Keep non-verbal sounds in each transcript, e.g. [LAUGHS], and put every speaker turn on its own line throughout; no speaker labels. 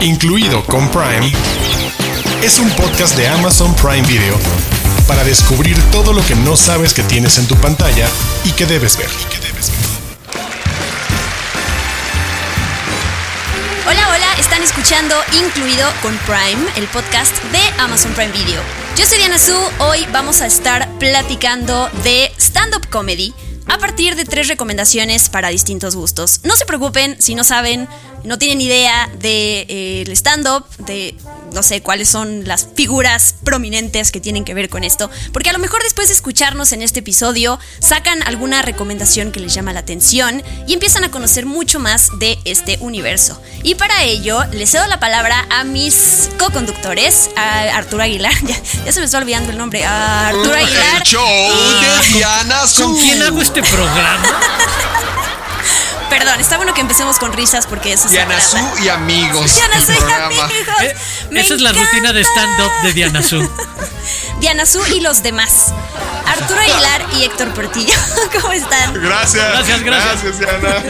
incluido con Prime, es un podcast de Amazon Prime Video para descubrir todo lo que no sabes que tienes en tu pantalla y que debes ver.
Hola, hola, están escuchando Incluido con Prime, el podcast de Amazon Prime Video. Yo soy Diana Su, hoy vamos a estar platicando de stand-up comedy a partir de tres recomendaciones para distintos gustos. No se preocupen si no saben, no tienen idea del de, eh, stand-up, de no sé cuáles son las figuras prominentes que tienen que ver con esto, porque a lo mejor después de escucharnos en este episodio sacan alguna recomendación que les llama la atención y empiezan a conocer mucho más de este universo. Y para ello les cedo la palabra a mis co-conductores, a Arturo Aguilar, [LAUGHS] ya, se me está olvidando el nombre, a Arturo Aguilar.
El show de Diana
¿Con quién hago este programa?
Perdón, está bueno que empecemos con risas porque eso
Diana Su y amigos.
Diana Su y amigos.
Eh, esa es la rutina de stand-up de Diana Su. [LAUGHS]
Diana Su y los demás. Arturo Aguilar y Héctor Portillo. [LAUGHS] ¿Cómo están?
Gracias.
Gracias, gracias.
Gracias, Diana.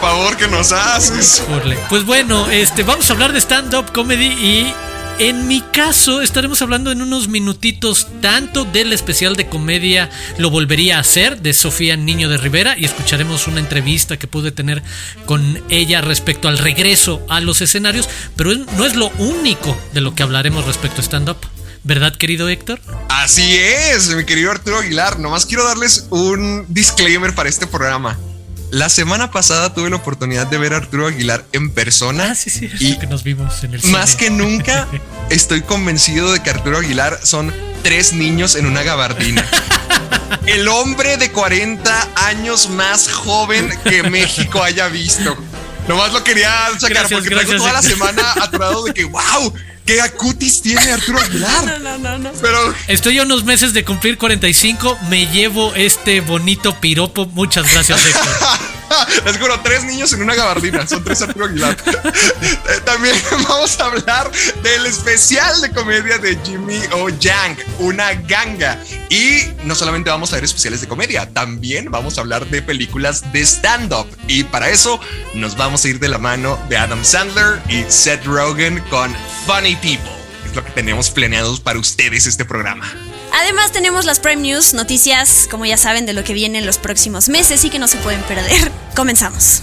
Favor que nos haces.
Pues bueno, este, vamos a hablar de stand-up comedy y en mi caso, estaremos hablando en unos minutitos tanto del especial de comedia Lo volvería a hacer de Sofía Niño de Rivera y escucharemos una entrevista que pude tener con ella respecto al regreso a los escenarios, pero no es lo único de lo que hablaremos respecto a stand-up. ¿Verdad, querido Héctor?
Así es, mi querido Arturo Aguilar. Nomás quiero darles un disclaimer para este programa. La semana pasada tuve la oportunidad de ver a Arturo Aguilar en persona.
Ah, sí, sí, y que nos vimos en el cine.
Más que nunca [LAUGHS] estoy convencido de que Arturo Aguilar son tres niños en una gabardina. [LAUGHS] El hombre de 40 años más joven que México haya visto. Nomás lo quería sacar porque traigo toda la semana atorado de que, wow, ¿Qué acutis tiene Arturo Aguilar? [LAUGHS]
No, no, no, no.
Pero.
Estoy a unos meses de cumplir 45. Me llevo este bonito piropo. Muchas gracias, Héctor. [LAUGHS] [LAUGHS]
es como tres niños en una gabardina. Son tres Arturo. [LAUGHS] Eh, también [LAUGHS] vamos a hablar del especial de comedia de Jimmy O. Yang, una ganga. Y no solamente vamos a ver especiales de comedia, también vamos a hablar de películas de stand-up. Y para eso nos vamos a ir de la mano de Adam Sandler y Seth Rogen con Funny People. Es lo que tenemos planeados para ustedes este programa.
Además tenemos las Prime News, noticias, como ya saben, de lo que viene en los próximos meses y que no se pueden perder. [LAUGHS] Comenzamos.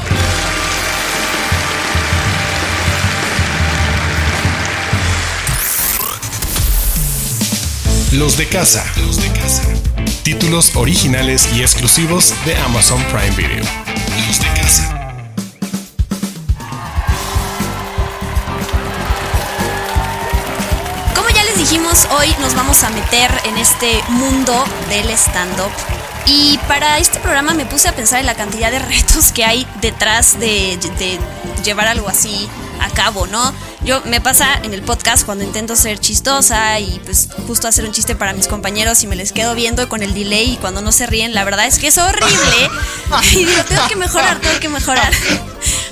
Los de casa. Los de casa. Títulos originales y exclusivos de Amazon Prime Video. Los de
dijimos, hoy nos vamos a meter en este mundo del stand-up. Y para este programa me puse a pensar en la cantidad de [LAUGHS] retos que hay detrás de, llevar algo así a cabo, ¿no? Yo me pasa en el podcast cuando intento ser chistosa y pues justo hacer un chiste para mis compañeros y me les quedo viendo con el delay y cuando no se ríen, la verdad es que es horrible. [LAUGHS] [LAUGHS] y digo, tengo que mejorar, tengo que mejorar.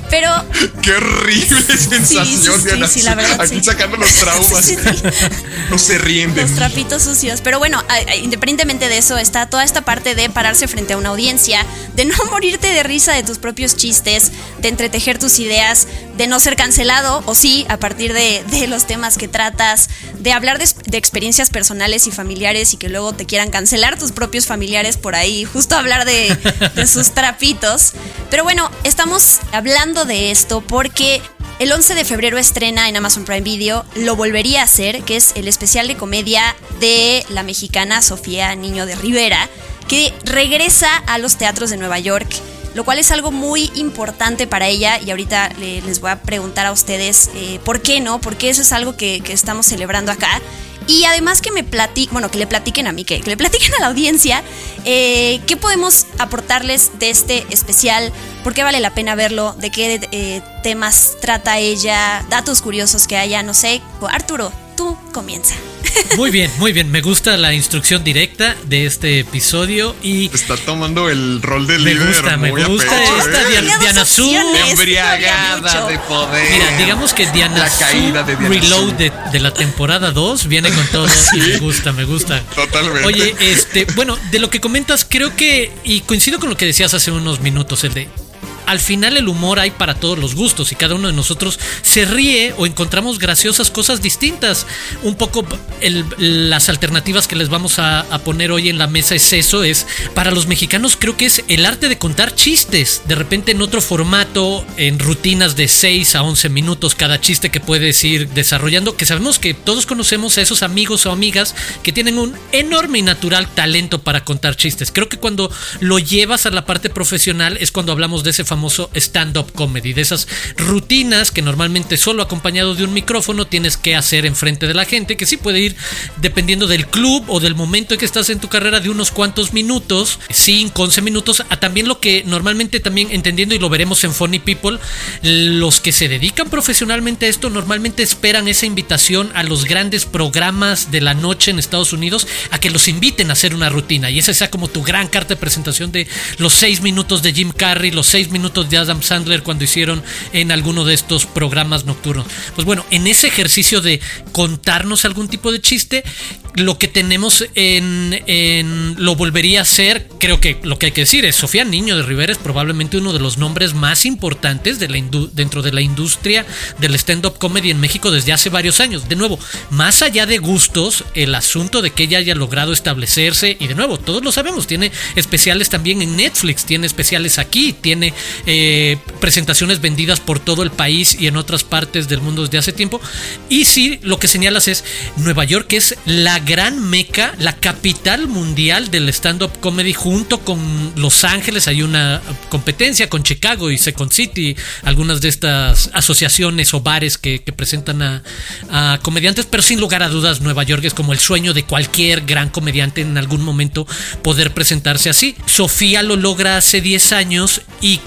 Pero. [LAUGHS]
Qué horrible sensación.
Sí, la verdad.
Aquí sacando los traumas. no se ríen de
Los trapitos sucios. Pero bueno, independientemente de eso, está toda esta parte de pararse frente a una audiencia, de no [LAUGHS] morirte de risa de tus propios chistes, de entretejer tus ideas, de no ser cancelado, o sí, a partir de, los temas que tratas, de hablar de, experiencias personales y familiares y que luego te quieran cancelar tus propios familiares por ahí, justo hablar de, de sus trapitos. Pero bueno, estamos hablando de esto porque el 11 de febrero estrena en Amazon Prime Video Lo Volvería a Hacer, que es el especial de comedia de la mexicana Sofía Niño de Rivera, que regresa a los teatros de Nueva York, lo cual es algo muy importante para ella y ahorita les voy a preguntar a ustedes eh, por qué no, porque eso es algo que, que estamos celebrando acá. Y además que me platiquen, bueno, que le platiquen a mí, que, le platiquen a la audiencia eh, qué podemos aportarles de este especial, por qué vale la pena verlo, de qué eh, temas trata ella, datos curiosos que haya, no sé. Arturo, tú comienza.
Muy bien, muy bien. Me gusta la instrucción directa de este episodio y.
Está tomando el rol de
me
líder.
Gusta, me gusta, esta
¿eh?
Diana, Su.
Embriagada de poder.
Mira, digamos que Diana
la caída de
Reload de, la temporada 2 viene con todo. [LAUGHS] Y me gusta, me gusta.
Totalmente.
Oye, este, bueno, de lo que comentas, creo que. Y coincido con lo que decías hace unos minutos, el de al final el humor hay para todos los gustos y cada uno de nosotros se ríe o encontramos graciosas cosas distintas. Un poco las alternativas que les vamos a, poner hoy en la mesa es eso, es para los mexicanos creo que es el arte de contar chistes, de repente en otro formato, en rutinas de 6 a 11 minutos cada chiste que puedes ir desarrollando, que sabemos que todos conocemos a esos amigos o amigas que tienen un enorme y natural talento para contar chistes. Creo que cuando lo llevas a la parte profesional es cuando hablamos de ese famoso stand-up comedy, de esas rutinas que normalmente solo acompañado de un micrófono tienes que hacer enfrente de la gente, que sí puede ir dependiendo del club o del momento en que estás en tu carrera de unos cuantos minutos, 5, 11 minutos, también lo que normalmente también entendiendo y lo veremos en Funny People, los que se dedican profesionalmente a esto normalmente esperan esa invitación a los grandes programas de la noche en Estados Unidos a que los inviten a hacer una rutina y esa sea como tu gran carta de presentación de los seis minutos de Jim Carrey, los seis minutos de Adam Sandler cuando hicieron en alguno de estos programas nocturnos. Pues bueno, en ese ejercicio de contarnos algún tipo de chiste, lo que tenemos en, en, lo volvería a ser, creo que lo que hay que decir es Sofía Niño de Rivera es probablemente uno de los nombres más importantes de la dentro de la industria del stand-up comedy en México desde hace varios años. De nuevo, más allá de gustos, el asunto de que ella haya logrado establecerse, y de nuevo, todos lo sabemos, tiene especiales también en Netflix, tiene especiales aquí, tiene eh, presentaciones vendidas por todo el país y en otras partes del mundo desde hace tiempo. Y sí, lo que señalas es Nueva York es la gran meca, la capital mundial del stand-up comedy junto con Los Ángeles. Hay una competencia con Chicago y Second City, algunas de estas asociaciones o bares que, presentan a, comediantes, pero sin lugar a dudas Nueva York es como el sueño de cualquier gran comediante en algún momento poder presentarse así. Sofía lo logra hace 10 años y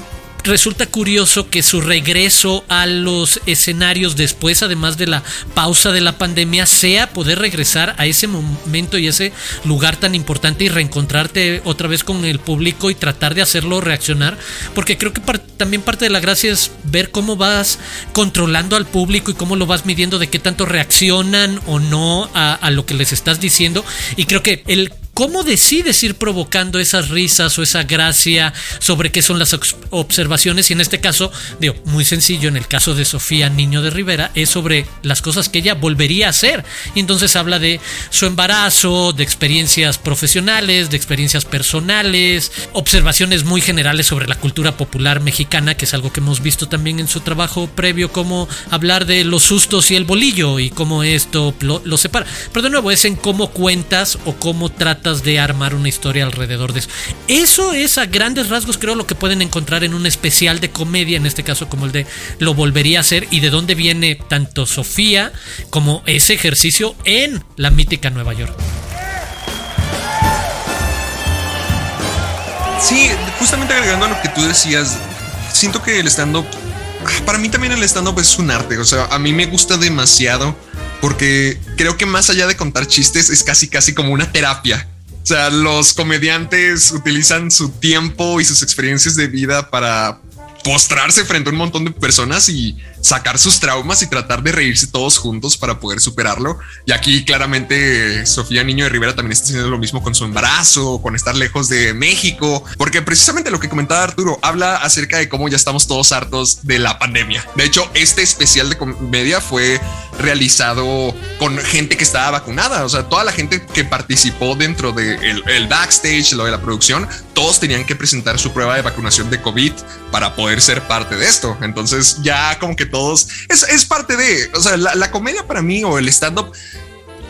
resulta curioso que su regreso a los escenarios después, además de la pausa de la pandemia, sea poder regresar a ese momento y ese lugar tan importante y reencontrarte otra vez con el público y tratar de hacerlo reaccionar, porque creo que también parte de la gracia es ver cómo vas controlando al público y cómo lo vas midiendo de qué tanto reaccionan o no a, lo que les estás diciendo. Y creo que el ¿Cómo decides ir provocando esas risas o esa gracia sobre qué son las observaciones? Y en este caso, digo, muy sencillo, en el caso de Sofía Niño de Rivera, es sobre las cosas que ella volvería a hacer. Y entonces habla de su embarazo, de experiencias profesionales, de experiencias personales, observaciones muy generales sobre la cultura popular mexicana, que es algo que hemos visto también en su trabajo previo, como hablar de los sustos y el bolillo y cómo esto lo, separa. Pero de nuevo, es en cómo cuentas o cómo tratas de armar una historia alrededor de eso. Eso es a grandes rasgos creo lo que pueden encontrar en un especial de comedia, en este caso como el de Lo volvería a hacer y de dónde viene tanto Sofía como ese ejercicio en la mítica Nueva York.
Sí, justamente agregando a lo que tú decías, siento que el stand-up, para mí también el stand-up es un arte, o sea, a mí me gusta demasiado porque creo que más allá de contar chistes es casi casi como una terapia. O sea, los comediantes utilizan su tiempo y sus experiencias de vida para postrarse frente a un montón de personas y sacar sus traumas y tratar de reírse todos juntos para poder superarlo. Y aquí claramente Sofía Niño de Rivera también está haciendo lo mismo con su embarazo, con estar lejos de México, porque precisamente lo que comentaba Arturo habla acerca de cómo ya estamos todos hartos de la pandemia. De hecho, este especial de comedia fue realizado con gente que estaba vacunada, o sea, toda la gente que participó dentro del de el backstage, lo de la producción, todos tenían que presentar su prueba de vacunación de COVID para poder ser parte de esto. Entonces ya como que todos es, parte de, la, comedia para mí o el stand-up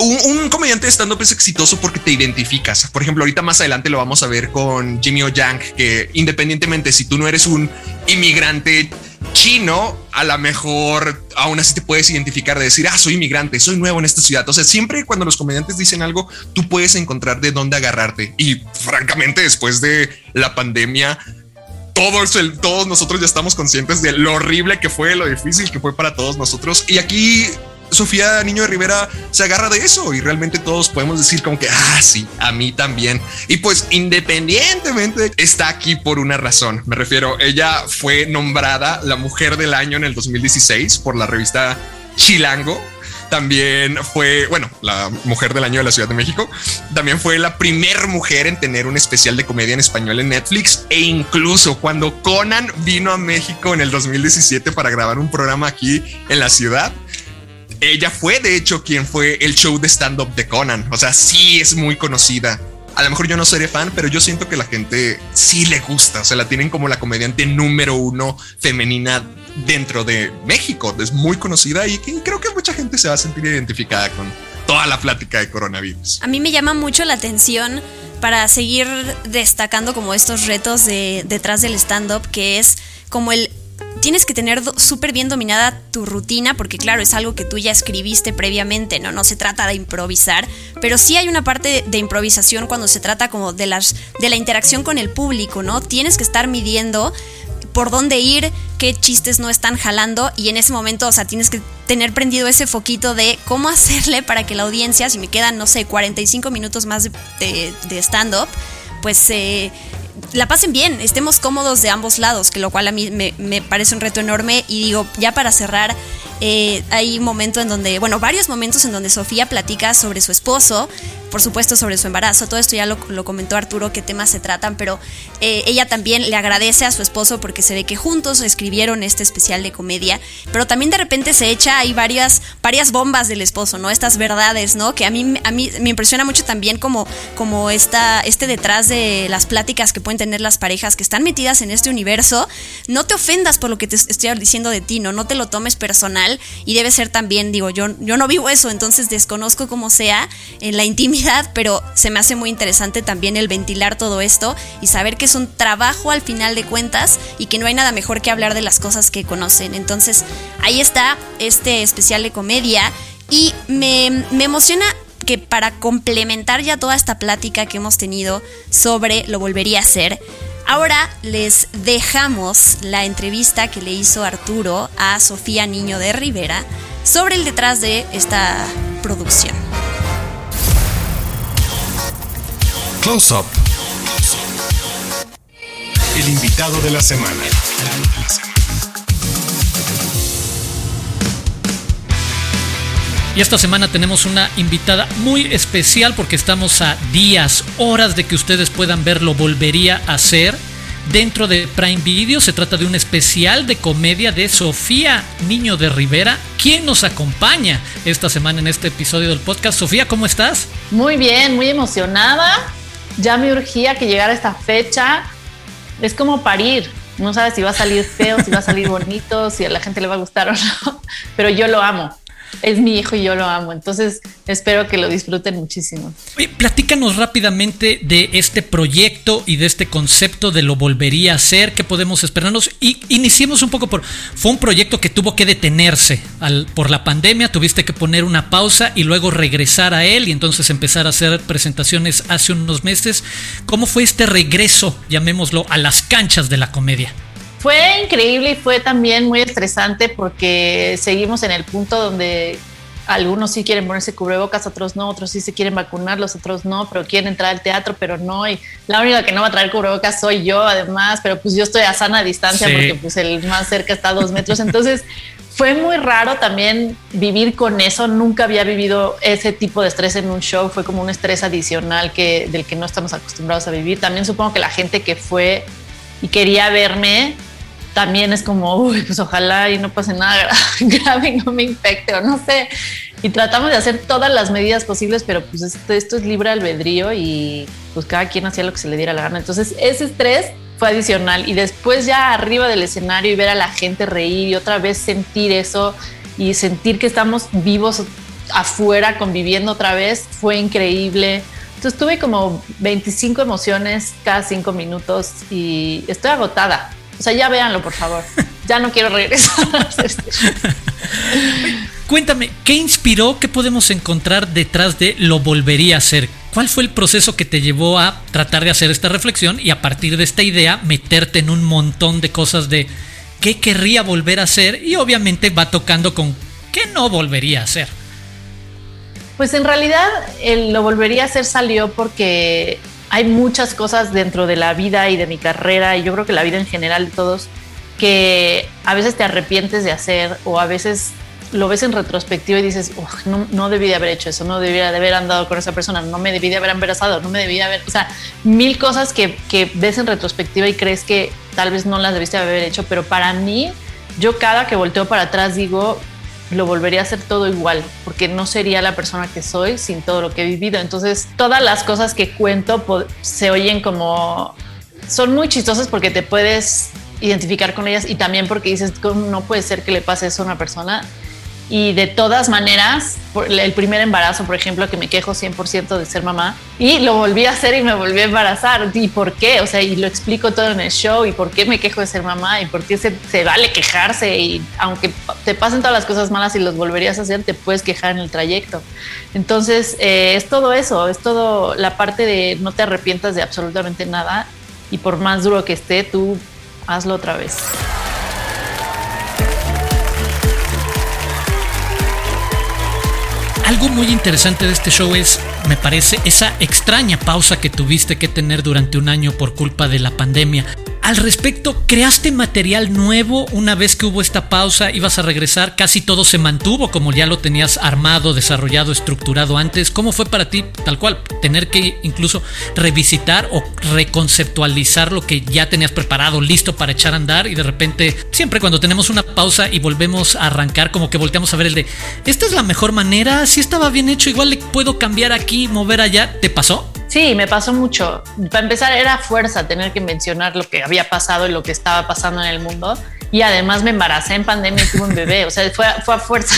un, comediante de stand-up es exitoso porque te identificas. Por ejemplo, ahorita más adelante lo vamos a ver con Jimmy O Yang, que independientemente si tú no eres un inmigrante chino, a lo mejor aún así te puedes identificar de decir, ah, soy inmigrante, soy nuevo en esta ciudad. O sea, siempre cuando los comediantes dicen algo, tú puedes encontrar de dónde agarrarte. Y francamente, después de la pandemia, todos, el, todos nosotros ya estamos conscientes de lo horrible que fue, lo difícil que fue para todos nosotros. Y aquí Sofía Niño de Rivera se agarra de eso y realmente todos podemos decir como que, ah, sí, a mí también. Y pues independientemente está aquí por una razón. Me refiero, ella fue nombrada la mujer del año en el 2016 por la revista Chilango también fue, bueno, la mujer del año de la Ciudad de México, también fue la primer mujer en tener un especial de comedia en español en Netflix e incluso cuando Conan vino a México en el 2017 para grabar un programa aquí en la ciudad, ella fue de hecho quien fue el show de stand-up de Conan, o sea, sí es muy conocida a lo mejor yo no seré fan, pero yo siento que la gente sí le gusta. O sea, la tienen como la comediante número uno femenina dentro de México. Es muy conocida y creo que mucha gente se va a sentir identificada con toda la plática de coronavirus.
A mí me llama mucho la atención para seguir destacando como estos retos de, detrás del stand-up, que es como el tienes que tener súper bien dominada tu rutina, porque claro, es algo que tú ya escribiste previamente, ¿no? No se trata de improvisar, pero sí hay una parte de improvisación cuando se trata como de, las, de la interacción con el público, ¿no? Tienes que estar midiendo por dónde ir, qué chistes no están jalando y en ese momento, o sea, tienes que tener prendido ese foquito de cómo [LAUGHS] hacerle para que la audiencia, si me quedan, no sé, 45 minutos más de, stand-up, pues eh, la pasen bien, estemos cómodos de ambos lados, que lo cual a mí me, parece un reto enorme. Y digo, ya para cerrar, eh, hay un momento en donde, bueno, varios momentos en donde Sofía platica sobre su esposo, por supuesto sobre su embarazo, todo esto ya lo, comentó Arturo, qué temas se tratan, pero eh, ella también le agradece a su esposo porque se ve que juntos escribieron este especial de comedia, pero también de repente se echa ahí varias, varias bombas del esposo, ¿no? Estas verdades, ¿no? Que a mí, a mí me impresiona mucho también como, como esta, este detrás de las pláticas que pueden tener las parejas que están metidas en este universo. No te ofendas por lo que te estoy diciendo de ti, ¿no? No te lo tomes personal y debe ser también, digo, yo, yo no vivo eso, entonces desconozco cómo sea en la intimidad, pero se me hace muy interesante también el ventilar todo esto y saber que es un trabajo al final de cuentas y que no hay nada mejor que hablar de las cosas que conocen. Entonces, ahí está este especial de comedia y me, me emociona que para complementar ya toda esta plática que hemos tenido sobre lo volvería a hacer, Ahora les dejamos la entrevista que le hizo Arturo a Sofía Niño de Rivera sobre el detrás de esta producción.
Close Up. El invitado de la semana.
Y esta semana tenemos una invitada muy especial porque estamos a días, horas de que ustedes puedan verlo. Volvería a ser dentro de Prime Video. Se trata de un especial de comedia de Sofía Niño de Rivera, quien nos acompaña esta semana en este episodio del podcast. Sofía, ¿cómo estás?
Muy bien, muy emocionada. Ya me urgía que llegara esta fecha. Es como parir. No sabes si va a salir feo, si va a salir bonito, si a la gente le va a gustar o no, pero yo lo amo es mi hijo y yo lo amo. Entonces espero que lo disfruten muchísimo.
platícanos rápidamente de este proyecto y de este concepto de lo volvería a hacer, qué podemos esperarnos. Y iniciemos un poco por, fue un proyecto que tuvo que detenerse por la pandemia, tuviste que poner una pausa y luego regresar a él y entonces empezar a hacer presentaciones hace unos meses. ¿Cómo fue este regreso, llamémoslo, a las canchas de la comedia?
Fue increíble y fue también muy estresante porque seguimos en el punto donde algunos sí quieren ponerse cubrebocas, otros no, otros sí se quieren vacunar, los otros no, pero quieren entrar al teatro, pero no. Y la única que no va a traer cubrebocas soy yo, además, pero pues yo estoy a sana distancia porque pues el más cerca está a dos metros. Entonces [LAUGHS] fue muy raro también vivir con eso. Nunca había vivido ese tipo de estrés en un show. Fue como un estrés adicional que, del que no estamos acostumbrados a vivir. También supongo que la gente que fue y quería verme también es como, uy, pues ojalá y no pase nada [LAUGHS] grave y no me infecte o no sé. Y tratamos de hacer todas las medidas posibles, pero pues esto, esto es libre albedrío y pues cada quien hacía lo que se le diera la gana. Entonces ese estrés fue adicional y después ya arriba del escenario y ver a la gente reír y otra vez sentir eso y sentir que estamos vivos afuera conviviendo otra vez fue increíble. Entonces tuve como 25 emociones cada 5 minutos y estoy agotada, o sea, ya véanlo, por favor. Ya no quiero regresar a este
Cuéntame, ¿qué inspiró? ¿Qué podemos encontrar detrás de lo volvería a hacer? ¿Cuál fue el proceso que te llevó a tratar de hacer esta reflexión y a partir de esta idea meterte en un montón de cosas de qué querría volver a hacer? Y obviamente va tocando con qué no volvería a hacer.
Pues en realidad el lo volvería a hacer salió porque hay muchas cosas dentro de la vida y de mi carrera y yo creo que la vida en general de todos que a veces te arrepientes de hacer o a veces lo ves en retrospectiva y dices, no, no debí de haber hecho eso, no debía de haber andado con esa persona, no me debí de haber embarazado, no me debí de haber, o sea, mil cosas que, que ves en retrospectiva y crees que tal vez no las debiste haber hecho, pero para mí, yo cada que volteo para atrás digo, lo volvería a hacer todo igual, porque no sería la persona que soy sin todo lo que he vivido. Entonces, todas las cosas que cuento se oyen como... Son muy chistosas porque te puedes identificar con ellas y también porque dices, no puede ser que le pase eso a una persona y de todas maneras, el primer embarazo, por ejemplo, que me quejo 100% de ser mamá, y lo volví a hacer y me volví a embarazar. ¿Y por qué? O sea, y lo explico todo en el show, y por qué me quejo de ser mamá, y por qué se, se vale quejarse, y aunque te pasen todas las cosas malas y los volverías a hacer, te puedes quejar en el trayecto. Entonces, eh, es todo eso, es todo la parte de no te arrepientas de absolutamente nada, y por más duro que esté, tú hazlo otra vez.
Algo muy interesante de este show es, me parece, esa extraña pausa que tuviste que tener durante un año por culpa de la pandemia. Al respecto, ¿creaste material nuevo una vez que hubo esta pausa? ¿Ibas a regresar? ¿Casi todo se mantuvo como ya lo tenías armado, desarrollado, estructurado antes? ¿Cómo fue para ti, tal cual, tener que incluso revisitar o reconceptualizar lo que ya tenías preparado, listo para echar a andar y de repente, siempre cuando tenemos una pausa y volvemos a arrancar, como que volteamos a ver el de, esta es la mejor manera, si estaba bien hecho, igual le puedo cambiar aquí, mover allá, ¿te pasó?
Sí, me pasó mucho. Para empezar, era fuerza tener que mencionar lo que había pasado y lo que estaba pasando en el mundo. Y además me embaracé en pandemia y tuve un bebé. O sea, fue, fue a fuerza,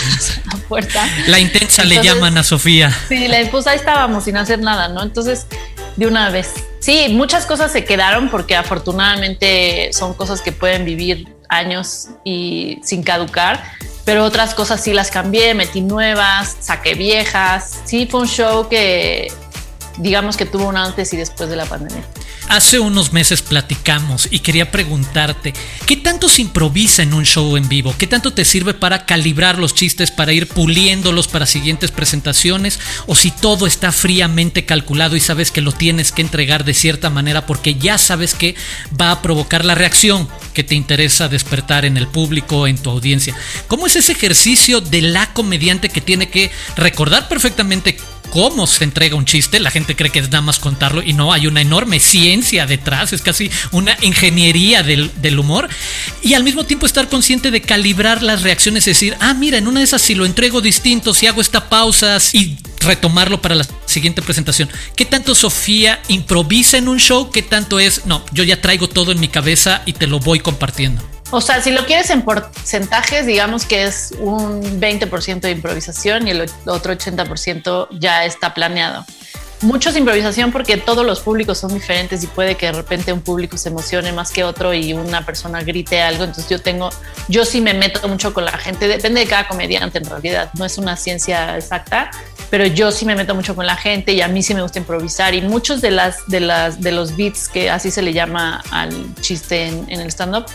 [LAUGHS] a fuerza.
La intensa le llaman a Sofía.
Sí, la esposa ahí estábamos sin hacer nada, ¿no? Entonces, de una vez. Sí, muchas cosas se quedaron porque afortunadamente son cosas que pueden vivir años y sin caducar pero otras cosas sí las cambié, metí nuevas, saqué viejas. Sí, fue un show que digamos que tuvo un antes y después de la pandemia.
Hace unos meses platicamos y quería preguntarte, ¿qué tanto se improvisa en un show en vivo? ¿Qué tanto te sirve para calibrar los chistes, para ir puliéndolos para siguientes presentaciones? ¿O si todo está fríamente calculado y sabes que lo tienes que entregar de cierta manera porque ya sabes que va a provocar la reacción que te interesa despertar en el público, en tu audiencia? ¿Cómo es ese ejercicio de la comediante que tiene que recordar perfectamente cómo se entrega un chiste. La gente cree que es nada más contarlo y no, hay una enorme ciencia detrás, es casi una ingeniería del, humor. Y al mismo tiempo estar consciente de calibrar las reacciones, es decir, ah, mira, en una de esas si lo entrego distinto, si hago esta pausa y retomarlo para la siguiente presentación. ¿Qué tanto Sofía improvisa en un show? ¿Qué tanto es, no, yo ya traigo todo en mi cabeza y te lo voy compartiendo?
O sea, si lo quieres en porcentajes, digamos que es un 20% de improvisación y el otro 80% ya está planeado. Mucho es improvisación porque todos los públicos son diferentes y puede que de repente un público se emocione más que otro y una persona grite algo. Entonces yo tengo, yo sí me meto mucho con la gente, depende de cada comediante en realidad, no es una ciencia exacta, pero yo sí me meto mucho con la gente y a mí sí me gusta improvisar y muchos de las de las de los beats que así se le llama al chiste en, en el stand up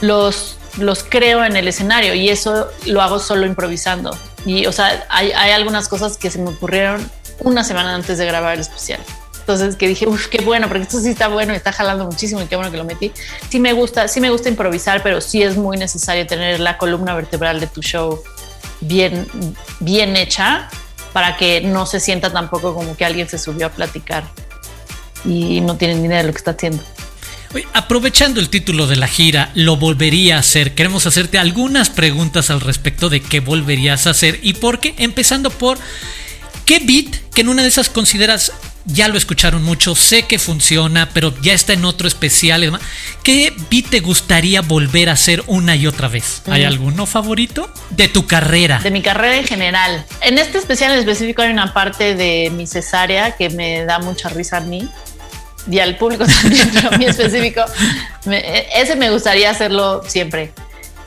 los, los creo en el escenario y eso lo hago solo improvisando. Y, o sea, hay, hay algunas cosas que se me ocurrieron una semana antes de grabar el especial. Entonces que dije, uff, qué bueno, porque esto sí está bueno y está jalando muchísimo y qué bueno que lo metí. Sí me gusta, sí me gusta improvisar, pero sí es muy necesario tener la columna vertebral de tu show bien, bien hecha para que no se sienta tampoco como que alguien se subió a platicar y no tiene ni idea de lo que está haciendo
aprovechando el título de la gira, lo volvería a hacer. Queremos hacerte algunas preguntas al respecto de qué volverías a hacer y por qué. Empezando por qué beat, que en una de esas consideras, ya lo escucharon mucho, sé que funciona, pero ya está en otro especial y demás. ¿Qué beat te gustaría volver a hacer una y otra vez? ¿Hay mm. alguno favorito de tu carrera?
De mi carrera en general. En este especial en específico hay una parte de mi cesárea que me da mucha risa a mí y al público [LAUGHS] también, pero a mí específico, ese me gustaría hacerlo siempre.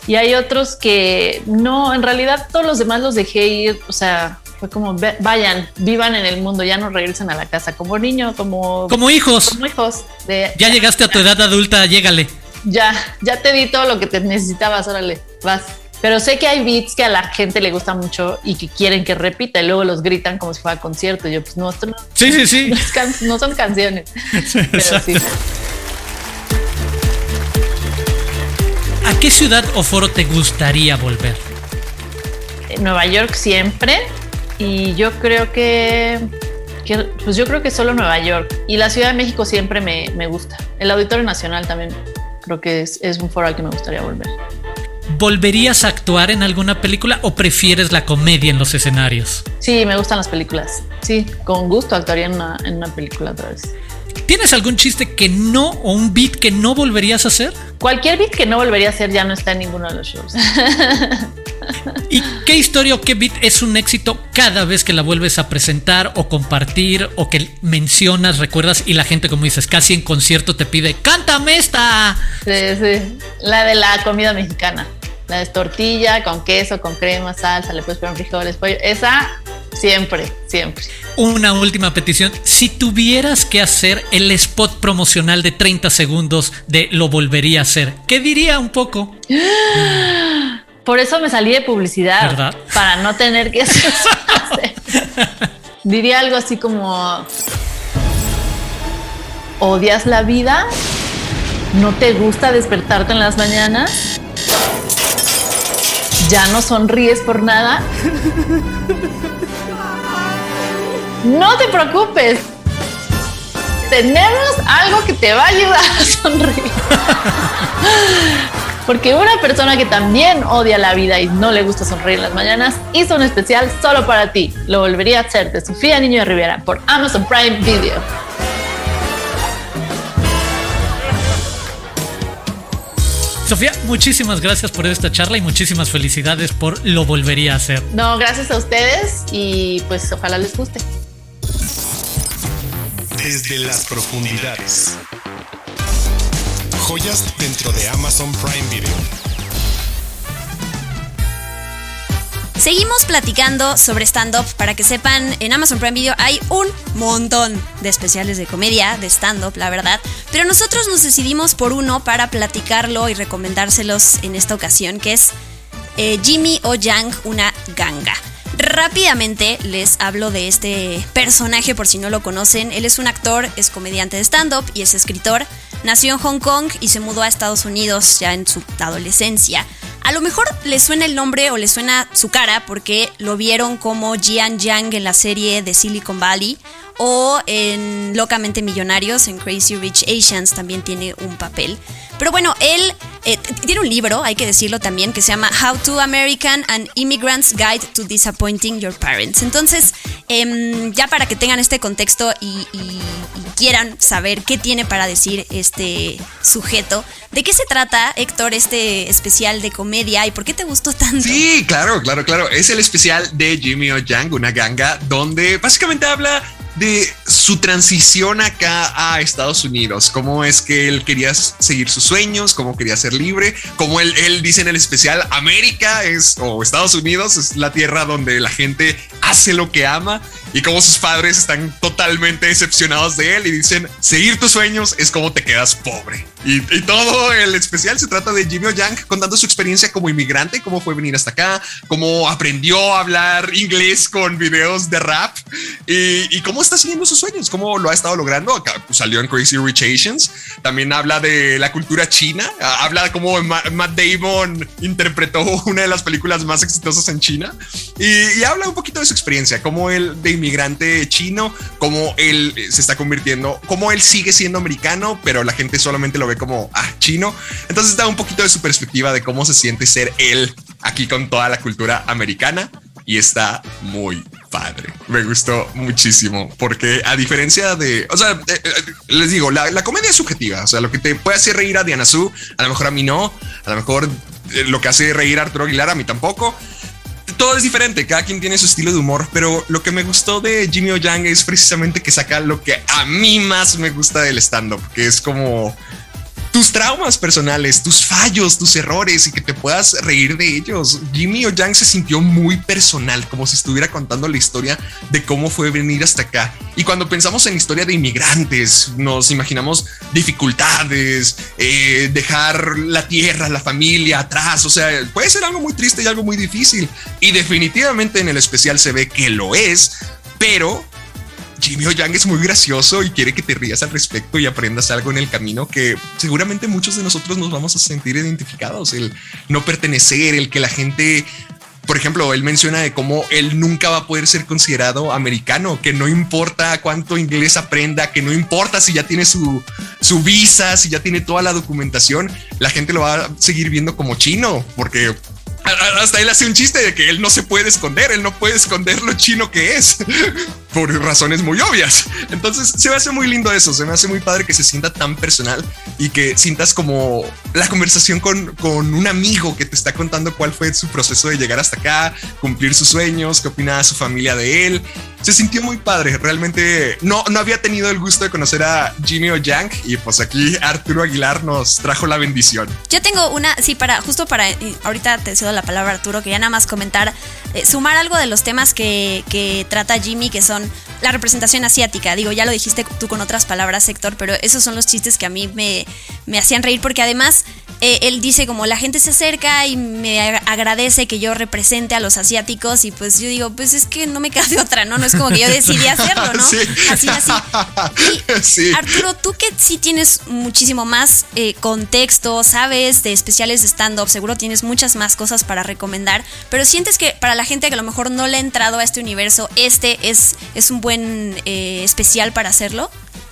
Y hay otros que no, en realidad todos los demás los dejé ir, o sea, fue como, vayan, vivan en el mundo, ya no regresen a la casa, como niño, como...
Como hijos.
Como hijos.
De, ya llegaste a tu edad adulta, llégale.
Ya, ya te di todo lo que te necesitabas, órale, vas. Pero sé que hay beats que a la gente le gusta mucho y que quieren que repita y luego los gritan como si fuera concierto. Y yo, pues no, no,
sí, sí, sí. [LAUGHS]
No, son canciones. [LAUGHS] pero sí.
¿A qué ciudad o foro te gustaría volver?
Nueva York siempre y yo creo que, pues yo creo que solo Nueva York y la Ciudad de México siempre me, me gusta. El Auditorio Nacional también creo que es, es un foro al que me gustaría volver.
¿Volverías a actuar en alguna película o prefieres la comedia en los escenarios?
Sí, me gustan las películas. Sí, con gusto actuaría en una, en una película otra vez.
¿Tienes algún chiste que no o un beat que no volverías a hacer?
Cualquier beat que no volvería a hacer ya no está en ninguno de los shows. [LAUGHS]
¿Y qué historia o qué beat es un éxito cada vez que la vuelves a presentar o compartir o que mencionas, recuerdas y la gente, como dices, casi en concierto te pide, cántame esta?
Sí, sí. La de la comida mexicana. La de tortilla con queso, con crema, salsa, le puedes poner frijoles, pollo. Esa siempre, siempre.
Una última petición. Si tuvieras que hacer el spot promocional de 30 segundos de Lo volvería a hacer, ¿qué diría un poco? [GASPS]
Por eso me salí de publicidad.
¿Verdad?
Para no tener que hacer. [LAUGHS] [LAUGHS] diría algo así como. ¿Odias la vida? ¿No te gusta despertarte en las mañanas? ¿Ya no sonríes por nada? No te preocupes. Tenemos algo que te va a ayudar a sonreír. Porque una persona que también odia la vida y no le gusta sonreír en las mañanas hizo un especial solo para ti. Lo volvería a hacer de Sofía Niño de Rivera por Amazon Prime Video.
Sofía, muchísimas gracias por esta charla y muchísimas felicidades por Lo volvería a hacer.
No, gracias a ustedes y pues ojalá les guste.
Desde las profundidades. Joyas dentro de Amazon Prime Video.
Seguimos platicando sobre stand-up. Para que sepan, en Amazon Prime Video hay un montón de especiales de comedia, de stand-up, la verdad. Pero nosotros nos decidimos por uno para platicarlo y recomendárselos en esta ocasión, que es eh, Jimmy O Yang, una ganga. Rápidamente les hablo de este personaje por si no lo conocen. Él es un actor, es comediante de stand-up y es escritor. Nació en Hong Kong y se mudó a Estados Unidos ya en su adolescencia. A lo mejor le suena el nombre o le suena su cara porque lo vieron como Jian Yang en la serie de Silicon Valley o en Locamente Millonarios, en Crazy Rich Asians también tiene un papel. Pero bueno, él eh, tiene un libro, hay que decirlo también, que se llama How to American and Immigrants Guide to Disappointing Your Parents. Entonces, em, ya para que tengan este contexto y, quieran saber qué tiene para decir este sujeto, ¿de qué se trata, Héctor, este especial de comedia y por qué te gustó tanto?
Sí, claro, claro, claro. Es el especial de Jimmy O una ganga, donde básicamente habla de su transición acá a Estados Unidos, cómo es que él quería seguir sus sueños, cómo quería ser libre, como él, él dice en el especial, América es, o Estados Unidos es la tierra donde la gente hace lo que ama y como sus padres están totalmente decepcionados de él y dicen, seguir tus sueños es como te quedas pobre. Y, y todo el especial se trata de Jimmy Yang contando su experiencia como inmigrante, cómo fue venir hasta acá, cómo aprendió a hablar inglés con videos de rap y, y cómo está siguiendo sus sueños, cómo lo ha estado logrando. Acá pues, salió en Crazy Rich Asians. También habla de la cultura china, habla de cómo Matt Damon interpretó [LAUGHS] una de las películas más exitosas en China y, y habla un poquito de su experiencia, cómo él de inmigrante chino, cómo él se está convirtiendo, cómo él sigue siendo americano, pero la gente solamente lo ve como ah, chino. Entonces da un poquito de su perspectiva de cómo se siente ser él aquí con toda la cultura americana y está muy padre. Me gustó muchísimo porque a diferencia de, o sea, eh, eh, les digo, la, la, comedia es subjetiva, o sea, lo que te puede hacer reír a Diana Su, a lo mejor a mí no, a lo mejor eh, lo que hace reír a Arturo Aguilar a mí tampoco. Todo es diferente, cada quien tiene su estilo de humor, pero lo que me gustó de Jimmy O Yang es precisamente que saca lo que a mí más me gusta del stand-up, que es como tus traumas personales, tus fallos, tus errores y que te puedas reír de ellos. Jimmy O Yang se sintió muy personal, como si estuviera contando la historia de cómo fue venir hasta acá. Y cuando pensamos en historia de inmigrantes, nos imaginamos dificultades, eh, dejar la tierra, la familia atrás. O sea, puede ser algo muy triste y algo muy difícil. Y definitivamente en el especial se ve que lo es, pero Jimmy O Yang es muy gracioso y quiere que te rías al respecto y aprendas algo en el camino que seguramente muchos de nosotros nos vamos a sentir identificados. El no pertenecer, el que la gente por ejemplo, él menciona de cómo él nunca va a poder ser considerado americano, que no importa cuánto inglés aprenda, que no importa si ya tiene su, su visa, si ya tiene toda la documentación, la gente lo va a seguir viendo como chino, porque hasta él hace un chiste de que él no se puede esconder, él no puede esconder lo chino que es, [LAUGHS] por razones muy obvias. Entonces se me hace muy lindo eso, se me hace muy padre que se sienta tan personal y que sientas como la conversación con, con un amigo que te está contando cuál fue su proceso de llegar hasta acá, cumplir sus sueños, qué opinaba su familia de él. Se sintió muy padre, realmente no, no había tenido el gusto de conocer a Jimmy o Yang y pues aquí Arturo Aguilar nos trajo la bendición.
Yo tengo una, sí, para, justo para, ahorita te cedo la palabra Arturo, quería nada más comentar, eh, sumar algo de los temas que, que trata Jimmy, que son la representación asiática. Digo, ya lo dijiste tú con otras palabras, Héctor, pero esos son los chistes que a mí me, me hacían reír porque además eh, él dice como la gente se acerca y me agradece que yo represente a los asiáticos y pues yo digo, pues es que no me queda de [LAUGHS] otra, ¿no? No es como que yo decidí [LAUGHS] hacerlo, ¿no? Así, así. [LAUGHS] Y Arturo, tú que sí tienes muchísimo más eh, contexto, sabes de especiales de stand-up, seguro tienes muchas más cosas para recomendar, pero sientes que para la gente que a lo mejor no le ha entrado a este universo, este es, es un buen eh, especial para hacerlo.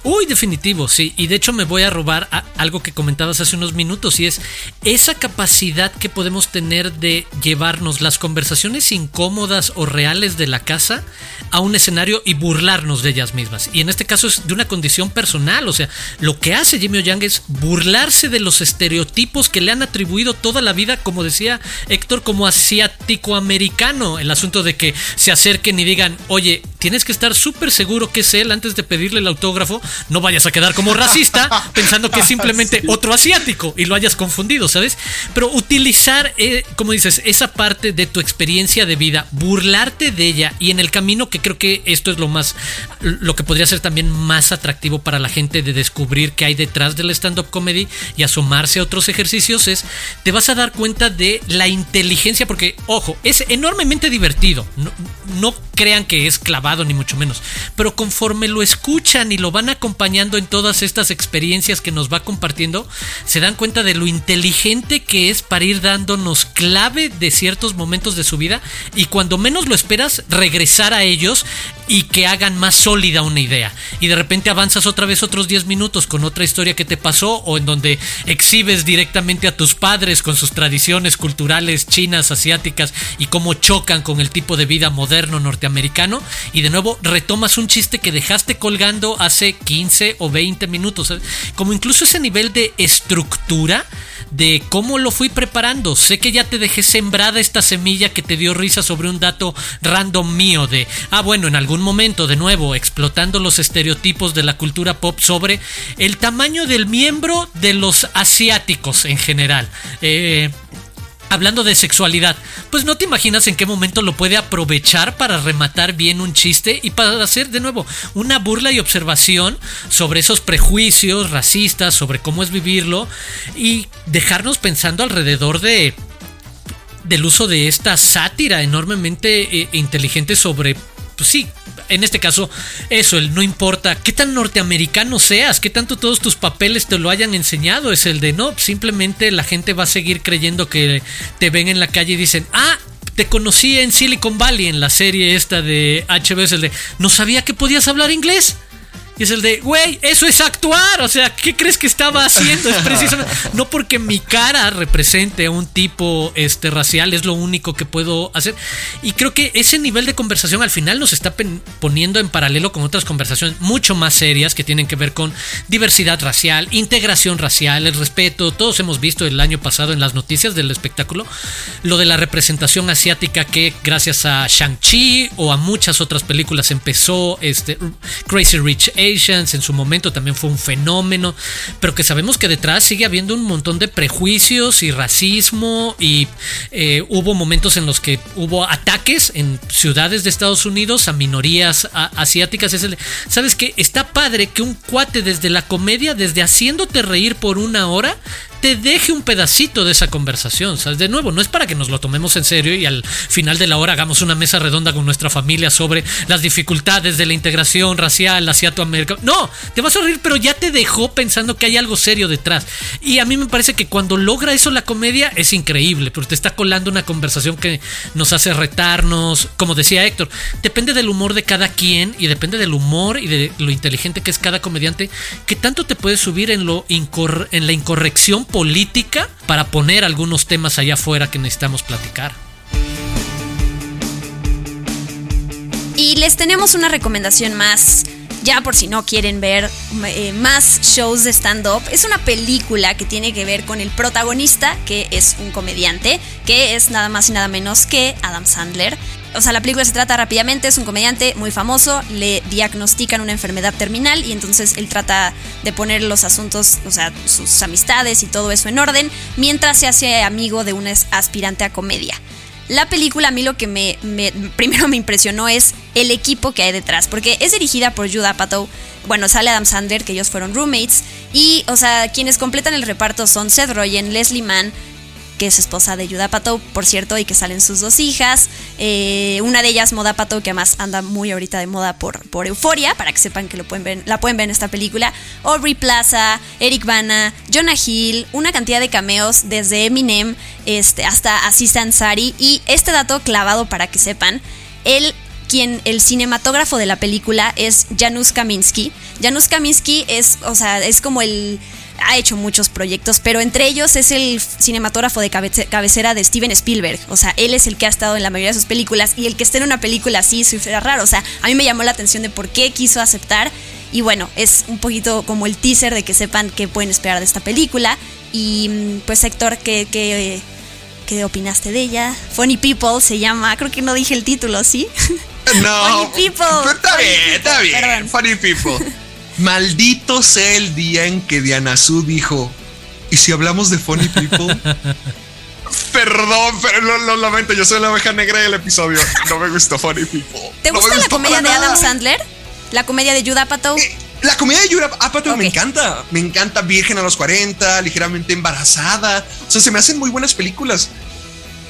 Uy, definitivo, sí. Y de hecho me voy a robar algo que comentabas hace unos minutos y es esa capacidad que podemos tener de llevarnos las conversaciones incómodas o reales de la casa a un escenario y burlarnos de ellas mismas. Y en este caso es de una condición personal, o sea, lo que hace Jimmy Yang es burlarse de los estereotipos que le han atribuido toda la vida, como decía Héctor, como asiático-americano. El asunto de que se acerquen y digan, oye, tienes que estar súper seguro que es él antes de pedirle el autógrafo no vayas a quedar como racista [LAUGHS] pensando que es simplemente otro asiático y lo hayas confundido, ¿sabes? Pero utilizar, eh, como dices, esa parte de tu experiencia de vida, burlarte de ella y en el camino que creo que esto es lo más, lo que podría ser también más atractivo para la gente de descubrir qué hay detrás del stand-up comedy y asomarse a otros ejercicios es, te vas a dar cuenta de la inteligencia, porque, ojo, es enormemente divertido. No, no crean que es clavado ni mucho menos, pero conforme lo escuchan y lo van acompañando en todas estas experiencias que nos va compartiendo, se dan cuenta de lo inteligente que es para ir dándonos clave de ciertos momentos de su vida y cuando menos lo esperas, regresar a ellos y que hagan más sólida una idea. Y de repente avanzas otra vez otros 10 minutos con otra historia que te pasó o en donde exhibes directamente a tus padres con sus tradiciones culturales chinas, asiáticas y cómo chocan con el tipo de vida moderno norteamericano y de nuevo retomas un chiste que dejaste colgando hace 15 o 20 minutos. Como incluso ese nivel de estructura de cómo lo fui preparando. Sé que ya te dejé sembrada esta semilla que te dio risa sobre un dato random mío de, ah, bueno, en algún momento, de nuevo, explotando los estereotipos de la cultura pop sobre el tamaño del miembro de los asiáticos en general. Eh, Hablando de sexualidad, pues no te imaginas en qué momento lo puede aprovechar para rematar bien un chiste y para hacer de nuevo una burla y observación sobre esos prejuicios racistas, sobre cómo es vivirlo y dejarnos pensando alrededor de del uso de esta sátira enormemente eh, inteligente sobre pues sí, en este caso, eso, el no importa qué tan norteamericano seas, qué tanto todos tus papeles te lo hayan enseñado, es el de no, simplemente la gente va a seguir creyendo que te ven en la calle y dicen, ah, te conocí en Silicon Valley, en la serie esta de HBO, es el de, no sabía que podías hablar inglés. Y es el de, güey, eso es actuar. O sea, ¿qué crees que estaba haciendo? Es precisamente. [LAUGHS] No porque mi cara represente a un tipo este, racial, es lo único que puedo hacer. Y creo que ese nivel de conversación al final nos está poniendo en paralelo con otras conversaciones mucho más serias que tienen que ver con diversidad racial, integración racial, el respeto. Todos hemos visto el año pasado en las noticias del espectáculo lo de la representación asiática que gracias a Shang-Chi o a muchas otras películas empezó este, Crazy Rich en su momento también fue un fenómeno, pero que sabemos que detrás sigue habiendo un montón de prejuicios y racismo y eh, hubo momentos en los que hubo ataques en ciudades de Estados Unidos a minorías asiáticas. ¿Sabes qué? Está padre que un cuate desde la comedia, desde haciéndote reír por una hora, te deje un pedacito de esa conversación. ¿sabes? De nuevo, no es para que nos lo tomemos en serio y al final de la hora hagamos una mesa redonda con nuestra familia sobre las dificultades de la integración racial asiatoamericana. No, te vas a reír, pero ya te dejó pensando que hay algo serio detrás. Y a mí me parece que cuando logra eso la comedia es increíble, porque te está colando una conversación que nos hace retarnos. Como decía Héctor, depende del humor de cada quien y depende del humor y de lo inteligente que es cada comediante, que tanto te puedes subir en, lo en la incorrección política para poner algunos temas allá afuera que necesitamos platicar.
Y les tenemos una recomendación más, ya por si no quieren ver eh, más shows de stand-up. Es una película que tiene que ver con el protagonista, que es un comediante, que es nada más y nada menos que Adam Sandler. O sea, la película se trata rápidamente, es un comediante muy famoso, le diagnostican una enfermedad terminal y entonces él trata de poner los asuntos, o sea, sus amistades y todo eso en orden, mientras se hace amigo de un aspirante a comedia. La película a mí lo que me, primero me impresionó es el equipo que hay detrás, porque es dirigida por Judah Apatow, bueno, sale Adam Sandler, que ellos fueron roommates, y, o sea, quienes completan el reparto son Seth Rogen, Leslie Mann, que es esposa de Yuda Pato, por cierto, y que salen sus dos hijas. Eh, una de ellas, Moda Pato, que además anda muy ahorita de moda por, por Euforia, para que sepan que lo pueden ver, la pueden ver en esta película. Aubrey Plaza, Eric Bana, Jonah Hill, una cantidad de cameos desde Eminem este, hasta Aziz Ansari. Y este dato clavado para que sepan, él quien el cinematógrafo de la película es Janusz Kaminski. Janusz Kaminski es, o sea, es como el ha hecho muchos proyectos, pero entre ellos es el cinematógrafo de cabecera de Steven Spielberg. O sea, él es el que ha estado en la mayoría de sus películas y el que esté en una película así era raro. O sea, a mí me llamó la atención de por qué quiso aceptar. Y bueno, es un poquito como el teaser de que sepan qué pueden esperar de esta película. Y mm, pues Héctor, ¿qué, qué, qué opinaste de ella? Funny People se llama, creo que no dije el título, ¿sí?
No. [LAUGHS] Funny People. Está bien, está bien. Funny People. Maldito sea el día en que Diana Su dijo, ¿y si hablamos de Funny People? [LAUGHS] Perdón, pero lo, lamento, yo soy la oveja negra del episodio. No me gustó Funny People.
¿Te gusta la comedia de Adam Sandler? ¿La comedia de Judah Apatow?
Eh, la comedia de Judah Apatow me encanta. Me encanta Virgen a los 40, ligeramente embarazada. O sea, se me hacen muy buenas películas.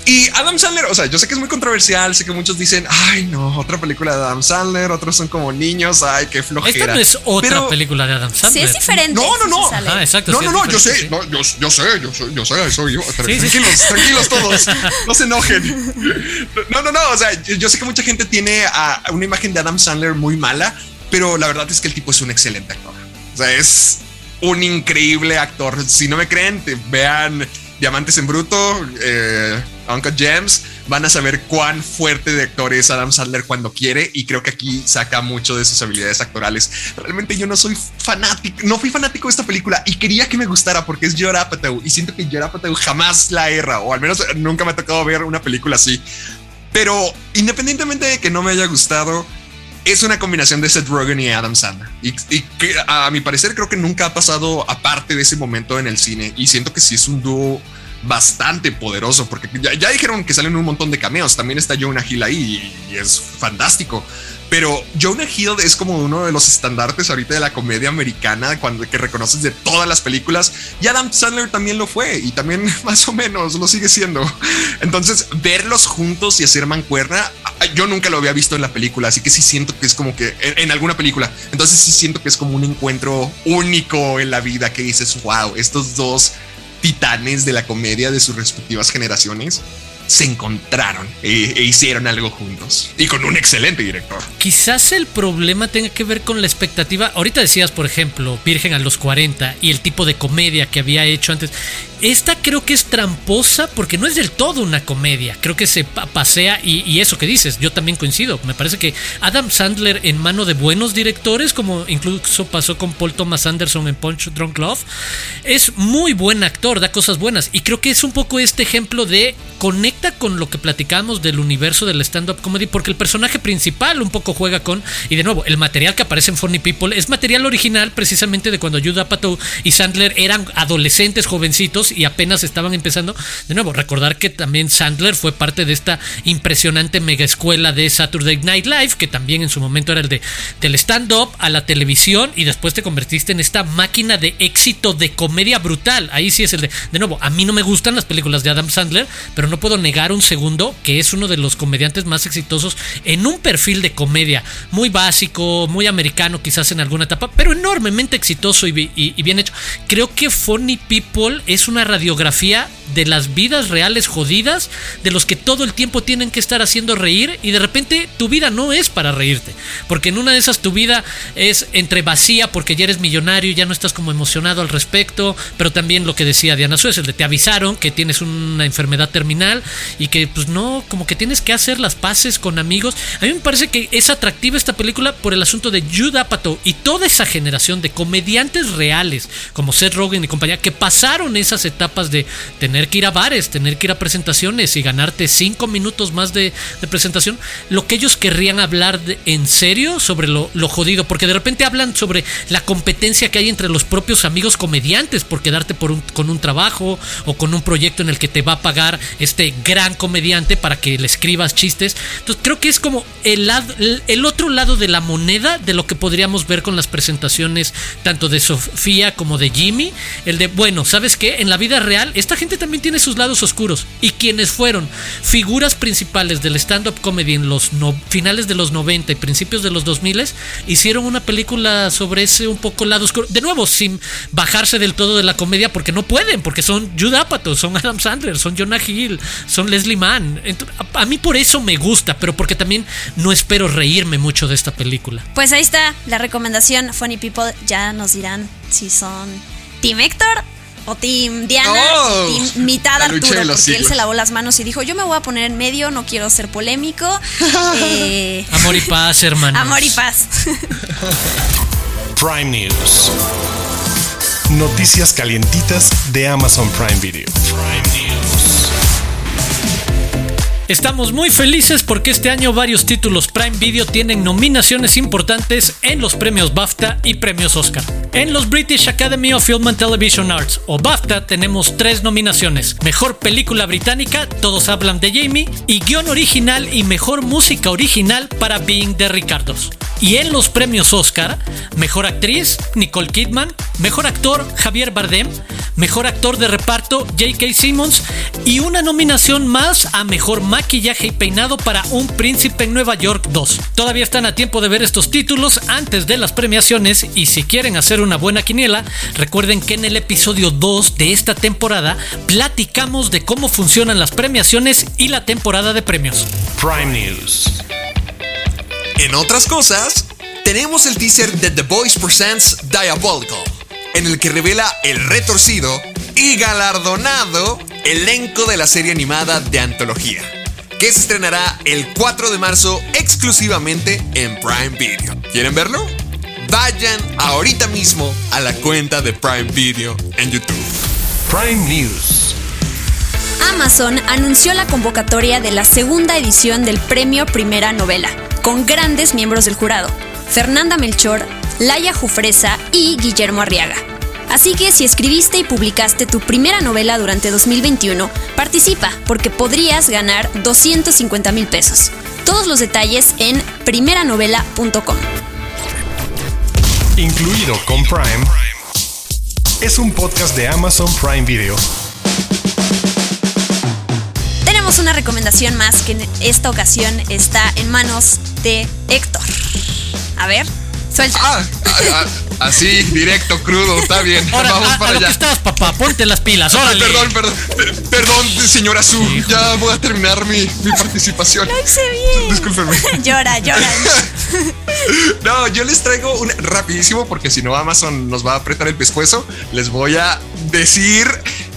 Y Adam Sandler, o sea, yo sé que es muy controversial, sé que muchos dicen, ay, no, otra película de Adam Sandler, otros son como niños, ay, qué flojera.
Esta no es otra película de Adam Sandler.
Sí, es diferente.
No, no, no.
Ah, exacto.
No, no, no, yo sé, no, yo, yo, sé, yo sé, yo sé, soy yo. tranquilos, tranquilos todos, [LAUGHS] no se enojen. No, no, no, o sea, yo sé que mucha gente tiene una imagen de Adam Sandler muy mala, pero la verdad es que el tipo es un excelente actor. O sea, es un increíble actor. Si no me creen, vean Diamantes en Bruto, eh, Uncle James, van a saber cuán fuerte de actor es Adam Sandler cuando quiere y creo que aquí saca mucho de sus habilidades actorales. Realmente yo no soy fanático, no fui fanático de esta película y quería que me gustara porque es Judd Apatow y siento que Judd Apatow jamás la erra o al menos nunca me ha tocado ver una película así. Pero independientemente de que no me haya gustado, es una combinación de Seth Rogen y Adam Sandler. Y, que a mi parecer creo que nunca ha pasado aparte de ese momento en el cine. Y siento que sí es un dúo bastante poderoso porque ya, dijeron que salen un montón de cameos. También está Jonah Hill ahí y, es fantástico. Pero Jonah Hill es como uno de los estandartes ahorita de la comedia americana cuando que reconoces de todas las películas y Adam Sandler también lo fue y también [LAUGHS] más o menos lo sigue siendo. Entonces, verlos juntos y hacer mancuerna, yo nunca lo había visto en la película, así que sí siento que es como que en, alguna película. Entonces, sí siento que es como un encuentro único en la vida que dices, wow, estos dos titanes de la comedia de sus respectivas generaciones se encontraron e, e, hicieron algo juntos. Y con un excelente director.
Quizás el problema tenga que ver con la expectativa. Ahorita decías, por ejemplo, Virgen a los 40 y el tipo de comedia que había hecho antes. Esta creo que es tramposa porque no es del todo una comedia. Creo que se pasea y, eso que dices, yo también coincido. Me parece que Adam Sandler en mano de buenos directores, como incluso pasó con Paul Thomas Anderson en Punch Drunk Love, es muy buen actor, da cosas buenas. Y creo que es un poco este ejemplo de con lo que platicamos del universo del stand-up comedy porque el personaje principal un poco juega con, y de nuevo, el material que aparece en Funny People es material original precisamente de cuando Judah Apatow y Sandler eran adolescentes, jovencitos y apenas estaban empezando. De nuevo, recordar que también Sandler fue parte de esta impresionante mega escuela de Saturday Night Live, que también en su momento era el de del stand-up a la televisión y después te convertiste en esta máquina de éxito de comedia brutal. Ahí sí es el de. De nuevo, a mí no me gustan las películas de Adam Sandler, pero no puedo negar un segundo que es uno de los comediantes más exitosos en un perfil de comedia muy básico, muy americano quizás en alguna etapa, pero enormemente exitoso y, y bien hecho. Creo que Funny People es una radiografía de las vidas reales jodidas, de los que todo el tiempo tienen que estar haciendo reír y de repente tu vida no es para reírte, porque en una de esas tu vida es entre vacía porque ya eres millonario y ya no estás como emocionado al respecto, pero también lo que decía Diana Suez, el de te avisaron que tienes una enfermedad terminal y que pues no, como que tienes que hacer las paces con amigos. A mí me parece que es atractiva esta película por el asunto de Jude Apatow y toda esa generación de comediantes reales como Seth Rogen y compañía que pasaron esas etapas de tener que ir a bares, tener que ir a presentaciones y ganarte cinco minutos más de, presentación, lo que ellos querrían hablar en serio sobre lo, lo, jodido, porque de repente hablan sobre la competencia que hay entre los propios amigos comediantes por quedarte por un, con un trabajo o con un proyecto en el que te va a pagar este gran comediante para que le escribas chistes. Entonces creo que es como el, lado, el otro lado de la moneda de lo que podríamos ver con las presentaciones tanto de Sofía como de Jimmy, el de, bueno, ¿sabes qué? En la vida real esta gente también tiene sus lados oscuros. Y quienes fueron figuras principales del stand-up comedy en los finales de los 90 y principios de los 2000 hicieron una película sobre ese un poco lado oscuro. De nuevo, sin bajarse del todo de la comedia, porque no pueden, porque son Apatow, son Adam Sandler, son Jonah Hill, son Leslie Mann. a, a mí por eso me gusta, pero porque también no espero reírme mucho de esta película.
Pues ahí está la recomendación. Funny People ya nos dirán si son Team Héctor o Team Diana, oh, Team mitad Arturo, porque él se lavó las manos y dijo, yo me voy a poner en medio, no quiero ser polémico. [LAUGHS]
Eh, amor y paz, hermano.
Amor y paz.
Prime News. Noticias calientitas de Amazon Prime Video. Prime News.
Estamos muy felices porque este año varios títulos Prime Video tienen nominaciones importantes en los premios BAFTA y premios Oscar. En los British Academy of Film and Television Arts o BAFTA tenemos tres nominaciones. Mejor película británica, todos hablan de Jamie, y guion original y mejor música original para Being de Ricardos. Y en los premios Oscar, mejor actriz, Nicole Kidman, mejor actor, Javier Bardem, mejor actor de reparto, J.K. Simmons, y una nominación más a mejor maquillaje y peinado para Un Príncipe en Nueva York 2. Todavía están a tiempo de ver estos títulos antes de las premiaciones y si quieren hacer una buena quiniela, recuerden que en el episodio 2 de esta temporada platicamos de cómo funcionan las premiaciones y la temporada de premios.
Prime News.
En otras cosas, tenemos el teaser de The Voice Presents Diabolical, en el que revela el retorcido y galardonado elenco de la serie animada de antología, que se estrenará el 4 de marzo exclusivamente en Prime Video. ¿Quieren verlo? Vayan ahorita mismo a la cuenta de Prime Video en YouTube.
Prime News.
Amazon anunció la convocatoria de la segunda edición del Premio Primera Novela con grandes miembros del jurado, Fernanda Melchor, Laia Jufresa y Guillermo Arriaga. Así que si escribiste y publicaste tu primera novela durante 2021, participa porque podrías ganar 250 mil pesos. Todos los detalles en primeranovela.com.
Incluido con Prime, es un podcast de Amazon Prime Video
una recomendación más que en esta ocasión está en manos de Héctor. A ver, suelta.
Ah, ah, ah, así, directo, crudo, está bien. [LAUGHS]
Vamos para allá. estás, papá, ponte las pilas, órale.
Perdón, perdón, perdón, señora Su, ya voy a terminar mi, mi participación. [LAUGHS]
Lo hice bien.
Discúlpenme. [LAUGHS]
llora, llora.
no, yo les traigo un rapidísimo porque si no Amazon nos va a apretar el pescuezo. Les voy a decir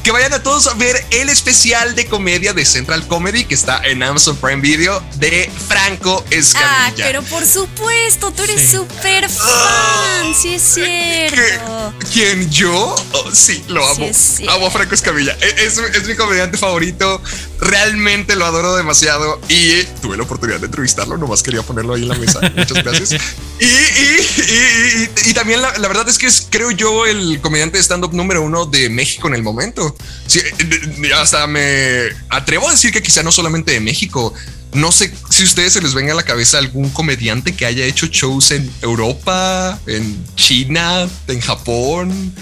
que vayan a todos a ver el especial de comedia de Central Comedy que está en Amazon Prime Video de Franco Escamilla. Ah,
pero por supuesto, tú eres súper fan, sí es cierto.
¿Quién yo? Oh, sí, lo amo. amo a Franco Escamilla. E, es, es, mi comediante favorito. Realmente lo adoro demasiado y tuve la oportunidad de entrevistarlo. Nomás quería ponerlo ahí en la mesa. [LAUGHS] Muchas gracias. Y, y, y, y también la, la, verdad es que es, creo yo, el comediante de stand-up número uno de México en el momento. Mucho. hasta me atrevo a decir que quizá no solamente de México. No sé si a ustedes se les venga a la cabeza algún comediante que haya hecho shows en Europa, en China, en Japón.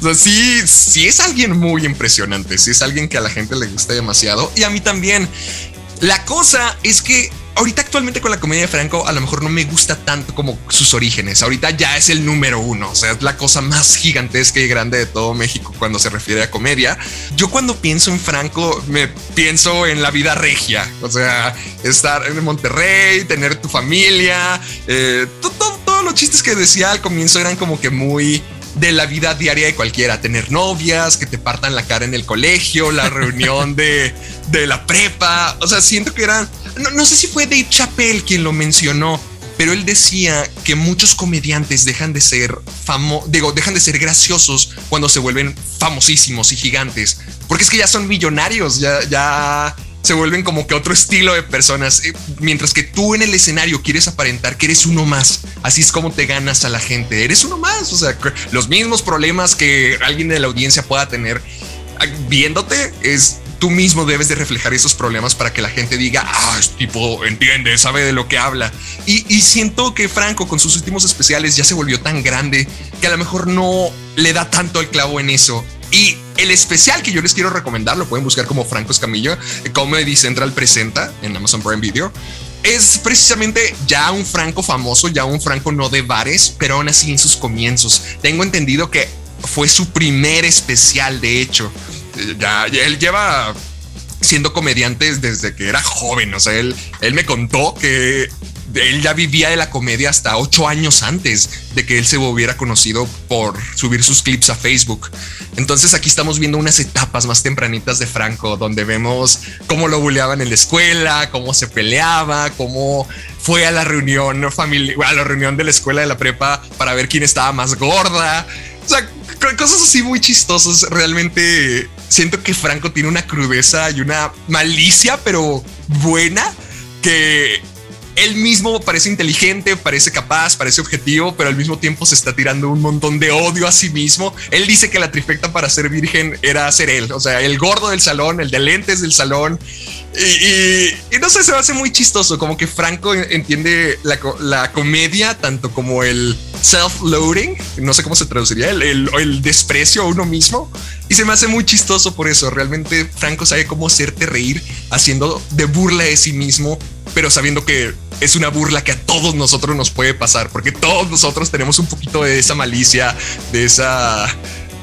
O sea, sí, sí es alguien muy impresionante. Sí es alguien que a la gente le gusta demasiado y a mí también. La cosa es que ahorita actualmente con la comedia de Franco a lo mejor no me gusta tanto como sus orígenes. Ahorita ya es el número uno, o sea, es la cosa más gigantesca y grande de todo México cuando se refiere a comedia. Yo cuando pienso en Franco me pienso en la vida regia, o sea, estar en Monterrey, tener tu familia, eh, todos los chistes que decía al comienzo eran como que muy de la vida diaria de cualquiera, tener novias, que te partan la cara en el colegio, la [LAUGHS] reunión de, de la prepa, o sea, siento que eran no, sé si fue Dave Chappelle quien lo mencionó, pero él decía que muchos comediantes dejan de ser famosos, digo, dejan de ser graciosos cuando se vuelven famosísimos y gigantes, porque es que ya son millonarios, ya, ya se vuelven como que otro estilo de personas, eh, mientras que tú en el escenario quieres aparentar que eres uno más, así es como te ganas a la gente, eres uno más, o sea, los mismos problemas que alguien de la audiencia pueda tener ah, viéndote es tú mismo debes de reflejar esos problemas para que la gente diga, ah, este tipo entiende, sabe de lo que habla. Y, siento que Franco con sus últimos especiales ya se volvió tan grande que a lo mejor no le da tanto el clavo en eso. Y el especial que yo les quiero recomendar, lo pueden buscar como Franco Escamillo, Comedy Central presenta en Amazon Prime Video. Es precisamente ya un Franco famoso, ya un Franco no de bares, pero aún así en sus comienzos. Tengo entendido que fue su primer especial, de hecho ya, él lleva siendo comediante desde que era joven. O sea, él, él me contó que él ya vivía de la comedia hasta ocho años antes de que él se hubiera conocido por subir sus clips a Facebook. Entonces aquí estamos viendo unas etapas más tempranitas de Franco, donde vemos cómo lo buleaban en la escuela, cómo se peleaba, cómo fue a la reunión familiar, a la reunión de la escuela de la prepa para ver quién estaba más gorda. O sea, cosas así muy chistosas. Realmente siento que Franco tiene una crudeza y una malicia, pero buena, que él mismo parece inteligente, parece capaz, parece objetivo, pero al mismo tiempo se está tirando un montón de odio a sí mismo. Él dice que la trifecta para ser virgen era ser él, o sea, el gordo del salón, el de lentes del salón. Y, no sé, se hace muy chistoso, como que Franco entiende la, comedia tanto como el self-loading, no sé cómo se traduciría, el, el desprecio a uno mismo. Y se me hace muy chistoso por eso. Realmente Franco sabe cómo hacerte reír haciendo de burla de sí mismo, pero sabiendo que es una burla que a todos nosotros nos puede pasar, porque todos nosotros tenemos un poquito de esa malicia, de esa,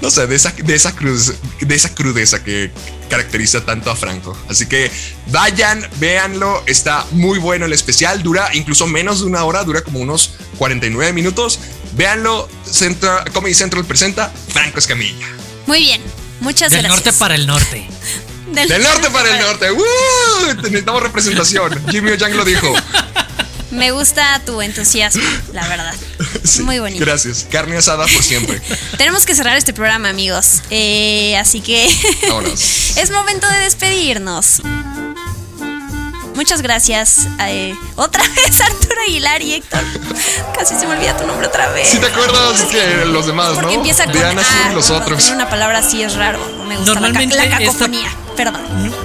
no sé, de esa, de esa, cruz, de esa crudeza que caracteriza tanto a Franco. Así que vayan, véanlo, está muy bueno el especial, dura incluso menos de una hora, dura como unos 49 minutos. Véanlo, Central, Comedy Central presenta Franco Escamilla.
Muy bien, muchas
gracias.
Del
norte para el norte. [LAUGHS]
Del, norte para el norte. Necesitamos representación. Jimmy Yang lo dijo. [LAUGHS]
Me gusta tu entusiasmo, la verdad. [LAUGHS] Muy bonito.
Gracias. Carne asada por siempre.
Tenemos que cerrar este programa, amigos. Eh, así que es momento de despedirnos. Muchas gracias. Eh, otra [LAUGHS] vez Arturo Aguilar y Héctor. Casi se me olvida tu nombre otra vez.
Si te acuerdas que los demás,
Porque
¿no?
empieza con
Diana,
ah,
los otros.
Una palabra así es raro. No me gusta
Normalmente
la, cacofonía. Perdón.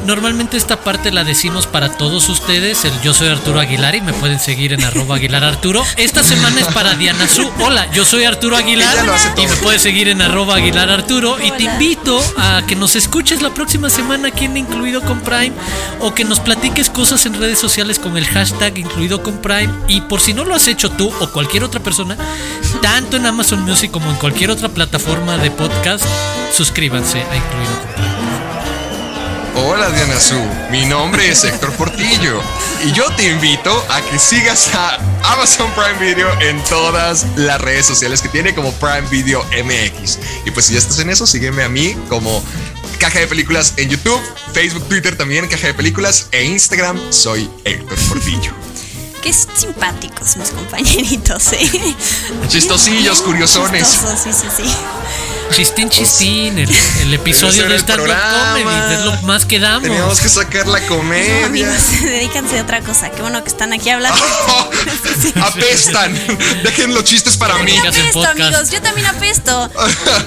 Normalmente esta parte la decimos para todos ustedes. El yo soy Arturo Aguilar y me pueden seguir en arroba Aguilar Arturo. Esta semana es para Diana Su. Hola, yo soy Arturo Aguilar y me puedes seguir en arroba Aguilar Arturo. Y te invito a que nos escuches la próxima semana aquí en Incluido con Prime o que nos platiques cosas en redes sociales con el hashtag Incluido con Prime. Y por si no lo has hecho tú o cualquier otra persona, tanto en Amazon Music como en cualquier otra plataforma de podcast, suscríbanse a Incluido con Prime.
Hola Diana Su, mi nombre es Héctor Portillo y yo te invito a que sigas a Amazon Prime Video en todas las redes sociales que tiene como Prime Video MX. Y pues si ya estás en eso, sígueme a mí como Caja de Películas en YouTube, Facebook, Twitter también, Caja de Películas e Instagram, soy Héctor Portillo.
Qué simpáticos mis compañeritos, ¿eh?
Chistosillos, curiosones.
sí, sí, sí.
Chistín, chistín, el, [LAUGHS] el episodio de
programa.
comedy, es lo más que damos.
Teníamos que sacar la
No,
comedia.
amigos, [LAUGHS] dedícanse a otra cosa. Qué bueno que están aquí hablando. [LAUGHS]
Apestan. Dejen los chistes para mí.
En
Apesto, amigos. Yo también apesto.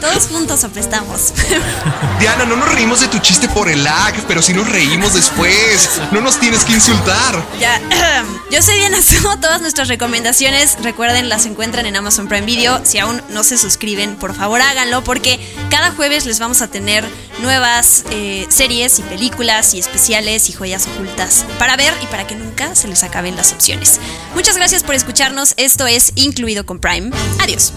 Todos juntos apestamos.
Diana, no nos reímos de tu chiste por el lag, pero sí nos reímos después. No nos tienes que insultar.
Ya, [CLEARS THROAT] yo soy Diana Su. Todas nuestras recomendaciones, recuerden, las encuentran en Amazon Prime Video. Si aún no se suscriben, por favor háganlo, porque cada jueves les vamos a tener nuevas eh, series y películas y especiales y joyas ocultas para ver y para que nunca se les acaben las opciones. Muchas gracias por escucharnos. Esto es Incluido con Prime. Adiós.